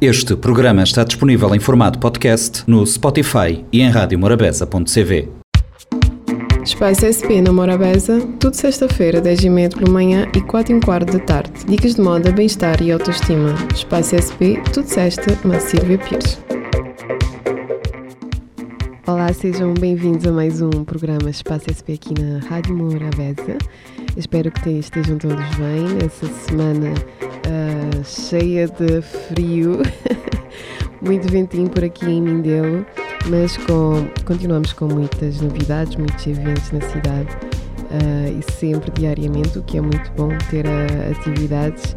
Este programa está disponível em formato podcast no Spotify e em radiomorabeza.cv. Espaço SP na Morabeza, tudo sexta-feira, 10 e meia pela manhã e 4 e quarto da tarde. Dicas de moda, bem-estar e autoestima. Espaço SP, tudo sexta, na Silvia Pires. Olá, sejam bem-vindos a mais um programa Espaço SP aqui na Rádio Morabeza. Espero que estejam todos bem nessa semana uh, cheia de frio, muito ventinho por aqui em Mindelo, mas com, continuamos com muitas novidades, muitos eventos na cidade uh, e sempre diariamente, o que é muito bom ter uh, atividades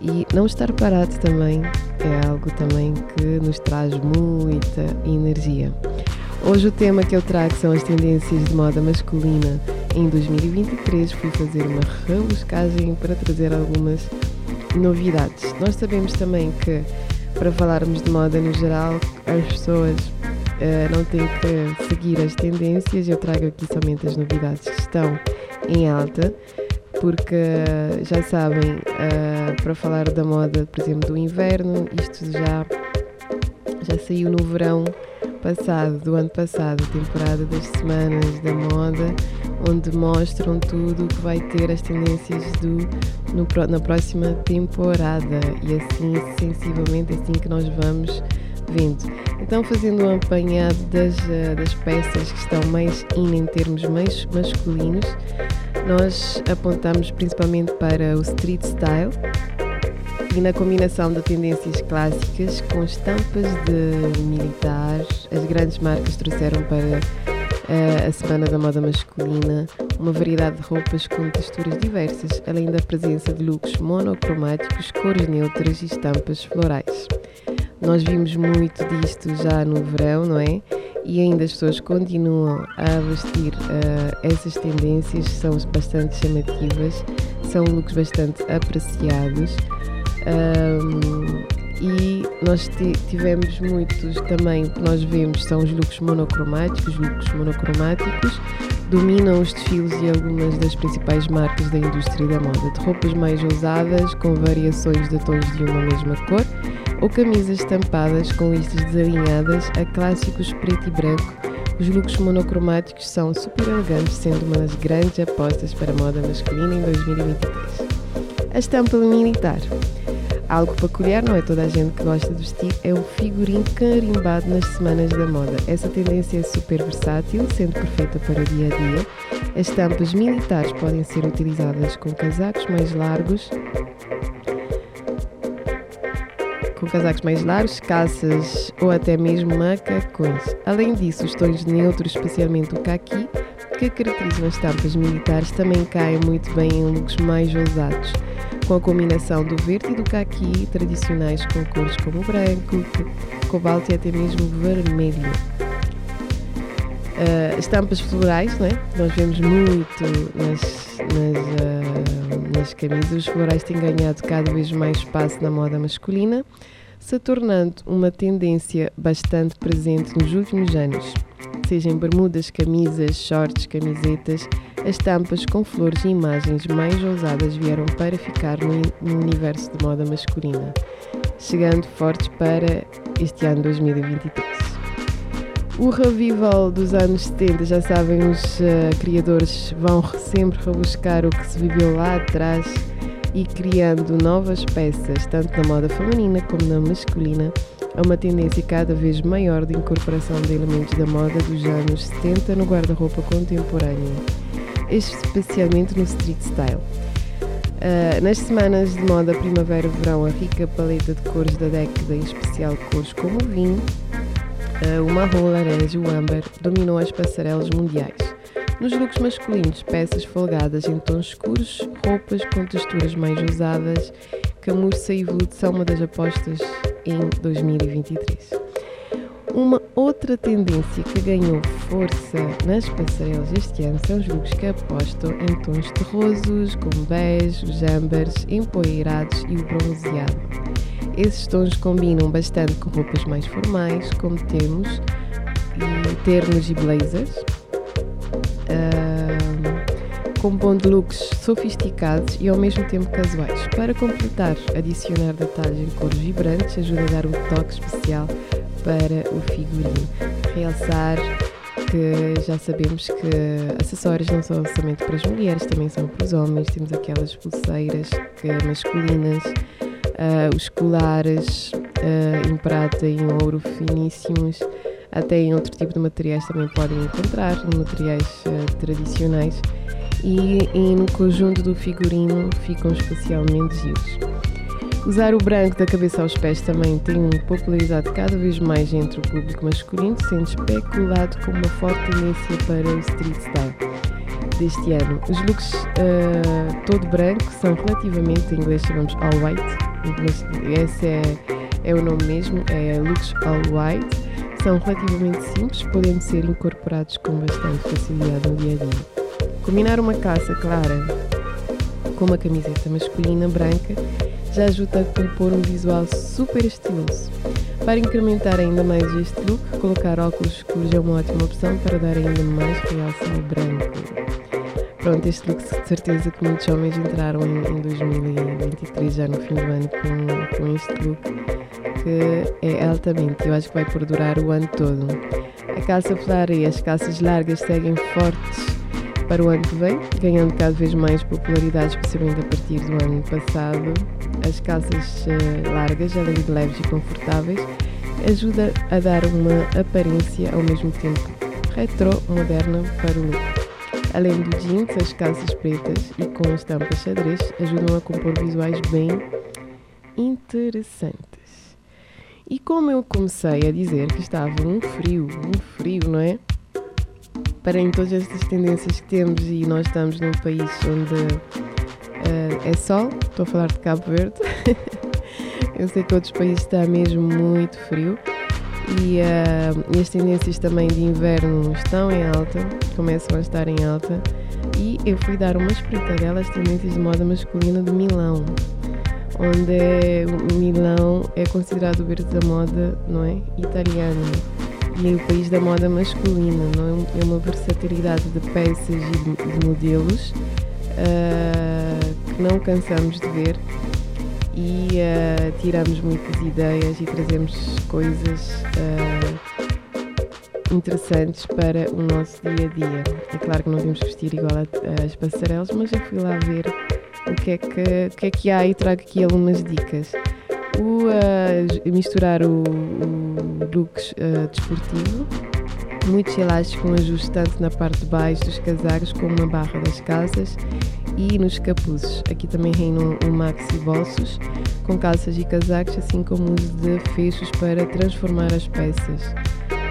e não estar parado também é algo também que nos traz muita energia. Hoje o tema que eu trago são as tendências de moda masculina em 2023. Fui fazer uma rebuscagem para trazer algumas novidades. Nós sabemos também que para falarmos de moda no geral, as pessoas uh, não têm que seguir as tendências. Eu trago aqui somente as novidades que estão em alta, porque uh, já sabem, uh, para falar da moda, por exemplo, do inverno, isto já, já saiu no verão passado, do ano passado, a temporada das semanas da moda, onde mostram tudo o que vai ter as tendências do, no, na próxima temporada e assim sensivelmente assim que nós vamos vendo. Então fazendo um apanhado das, eh, das peças que estão mais in em termos mais masculinos, nós apontamos principalmente para o street style, e na combinação de tendências clássicas com estampas de militares, as grandes marcas trouxeram para uh, a Semana da Moda Masculina uma variedade de roupas com texturas diversas, além da presença de looks monocromáticos, cores neutras e estampas florais. Nós vimos muito disto já no verão, não é? E ainda as pessoas continuam a vestir uh, essas tendências, são bastante chamativas, são looks bastante apreciados. Um, e nós tivemos muitos também que nós vemos são os looks monocromáticos, looks monocromáticos dominam os desfiles de algumas das principais marcas da indústria da moda, de roupas mais ousadas com variações de tons de uma mesma cor ou camisas estampadas com listas desalinhadas a clássicos preto e branco. Os looks monocromáticos são super elegantes, sendo uma das grandes apostas para a moda masculina em 2023. A estampa militar Algo peculiar, não é toda a gente que gosta de vestir, é o figurino carimbado nas semanas da moda. Essa tendência é super versátil, sendo perfeita para o dia a dia. As estampas militares podem ser utilizadas com casacos mais largos, com casacos mais largos, calças ou até mesmo macacões. Além disso, os tons neutros, especialmente o caqui, que caracterizam as estampas militares, também caem muito bem em looks mais ousados com a combinação do verde e do caqui tradicionais com cores como branco, cobalto e até mesmo vermelho. Uh, estampas florais, né? nós vemos muito nas, nas, uh, nas camisas. Os florais têm ganhado cada vez mais espaço na moda masculina, se tornando uma tendência bastante presente nos últimos anos seja em bermudas, camisas, shorts, camisetas, as tampas com flores e imagens mais ousadas vieram para ficar no, universo de moda masculina, chegando fortes para este ano 2023. O revival dos anos 70, já sabem, os uh, criadores vão sempre rebuscar o que se viveu lá atrás e criando novas peças, tanto na moda feminina como na masculina, a uma tendência cada vez maior de incorporação de elementos da moda dos anos 70 no guarda-roupa contemporâneo, especialmente no street style. Uh, nas semanas de moda primavera-verão, a rica paleta de cores da década, em especial cores como o vinho, uh, o marrom, laranja e o âmbar, dominou as passarelas mundiais. Nos looks masculinos, peças folgadas em tons escuros, roupas com texturas mais ousadas, camurça e veludo são uma das apostas em 2023. Uma outra tendência que ganhou força nas passarelas este ano são os looks que apostam em tons terrosos, como bege, âmbares, empoeirados e o bronzeado. Esses tons combinam bastante com roupas mais formais, como temos e ternos e blazers. Uh, compondo looks sofisticados e ao mesmo tempo casuais. Para completar, adicionar detalhes em cores vibrantes ajuda a dar um toque especial para o figurino. Realçar que já sabemos que acessórios não são somente para as mulheres, também são para os homens. Temos aquelas pulseiras que, masculinas, uh, os colares uh, em prata e em ouro finíssimos, até em outro tipo de materiais também podem encontrar, materiais uh, tradicionais. E, e no conjunto do figurino ficam especialmente giros. Usar o branco da cabeça aos pés também tem popularizado cada vez mais entre o público masculino, sendo especulado como uma forte tendência para o street style deste ano. Os looks uh, todo branco são relativamente, em inglês chamamos all white, esse é, é o nome mesmo, é looks all white. São relativamente simples, podendo ser incorporados com bastante facilidade no dia a dia. Combinar uma calça clara com uma camiseta masculina branca já ajuda a compor um visual super estiloso. Para incrementar ainda mais este look, colocar óculos escuros é uma ótima opção para dar ainda mais realce ao branco. Pronto, este look de certeza que muitos homens entraram em, em 2023, já no fim do ano, com, com este look, que é altamente, eu acho que vai perdurar o ano todo. A calça flara e as calças largas seguem fortes para o ano que vem, ganhando cada vez mais popularidade, especialmente a partir do ano passado. As calças uh, largas, além de leves e confortáveis, ajuda a dar uma aparência ao mesmo tempo retro-moderna para o look. Além do jeans, as calças pretas e com estampas xadrez ajudam a compor visuais bem interessantes. E como eu comecei a dizer que estava um frio, um frio, não é? Para em todas estas tendências que temos e nós estamos num país onde uh, é sol, estou a falar de Cabo Verde. Eu sei que outros países está mesmo muito frio e, uh, e as tendências também de inverno estão em alta, começam a estar em alta. E eu fui dar uma espreitadela às tendências de moda masculina de Milão, onde Milão é considerado o berço da moda, não é? Italiano e o país da moda masculina, não é? é uma versatilidade de peças e de, de modelos uh, que não cansamos de ver e uh, tiramos muitas ideias e trazemos coisas uh, interessantes para o nosso dia a dia. É claro que não devemos vestir igual às passarelas, mas eu fui lá ver o que é que, o que, é que há e trago aqui algumas dicas o misturar o, o looks uh, desportivo, muito elástico, com ajuste tanto na parte de baixo dos casacos como na barra das calças e nos capuzes. Aqui também reinam o maxi bolsos com calças e casacos, assim como uso de fechos para transformar as peças.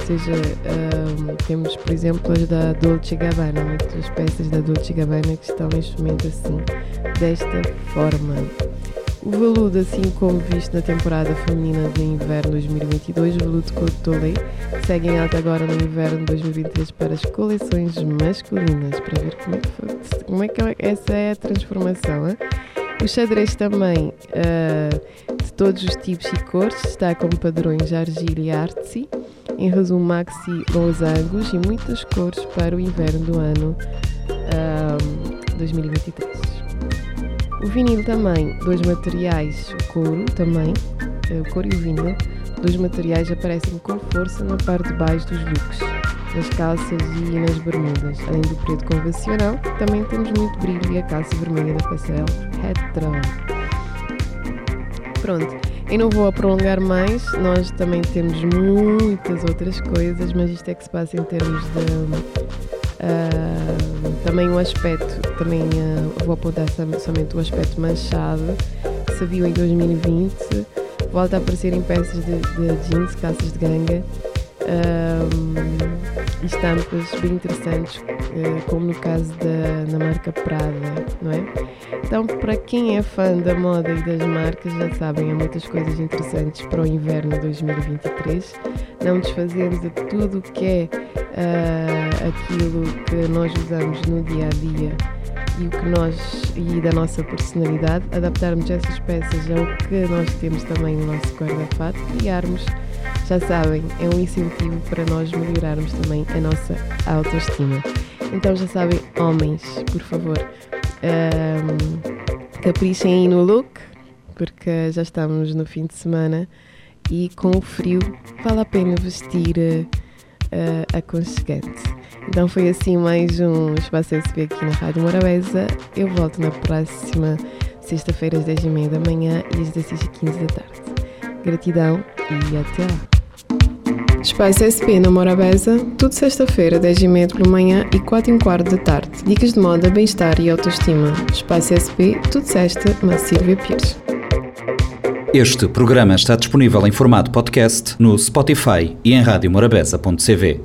Ou seja, uh, temos por exemplo as da Dolce Gabbana, muitas peças da Dolce Gabbana que estão neste momento assim, desta forma. O veludo, assim como visto na temporada feminina de inverno 2022, o veludo Cotolet segue em alta agora no inverno 2023 para as coleções masculinas, para ver como é que, foi, como é que é, essa é a transformação. Hein? O xadrez também, uh, de todos os tipos e cores, está com padrões argila e artsy, em resumo maxi losangos e muitas cores para o inverno do ano uh, ah, 2023. O vinil também, dois materiais, o couro também, eh, o couro e o vinil, dois materiais aparecem com força na parte de baixo dos looks, nas calças e nas bermudas. Além do preto convencional, também temos muito brilho e a calça vermelha da passarela retro. Pronto, eu não vou a prolongar mais, nós também temos muitas outras coisas, mas isto é que se passa em termos de Uh, também o aspecto, também uh, vou apontar somente o aspecto manchado que se viu em 2020. Volta a aparecer em peças de, de jeans, calças de ganga, uh, estampas bem interessantes, como no caso da na marca Prada, não é? Então, para quem é fã da moda e das marcas, já sabem, há muitas coisas interessantes para o inverno 2023. Não desfazemos de tudo o que é uh, aquilo que nós usamos no dia a dia e o que nós e da nossa personalidade, adaptarmos essas peças ao que nós temos também no nosso guarda-fato, criarmos, já sabem, é um incentivo para nós melhorarmos também a nossa autoestima. Então já sabem, homens, por favor, um, caprichem aí no look, porque já estamos no fim de semana e com o frio vale a pena vestir uh, aconchegante. Então foi assim mais um Espaço SP aqui na Rádio Morabeza. Eu volto na próxima sexta-feira às 10h30 da manhã e às 16h15 da tarde. Gratidão e até lá. Espaço SP na Morabeza, tudo sexta-feira, 10h30 pela manhã e 4 h quarto da tarde. Dicas de moda, bem-estar e autoestima. Espaço SP, tudo sexta, na Silvia Pires. Este programa está disponível em formato podcast no Spotify e em radiomorabeza.cv.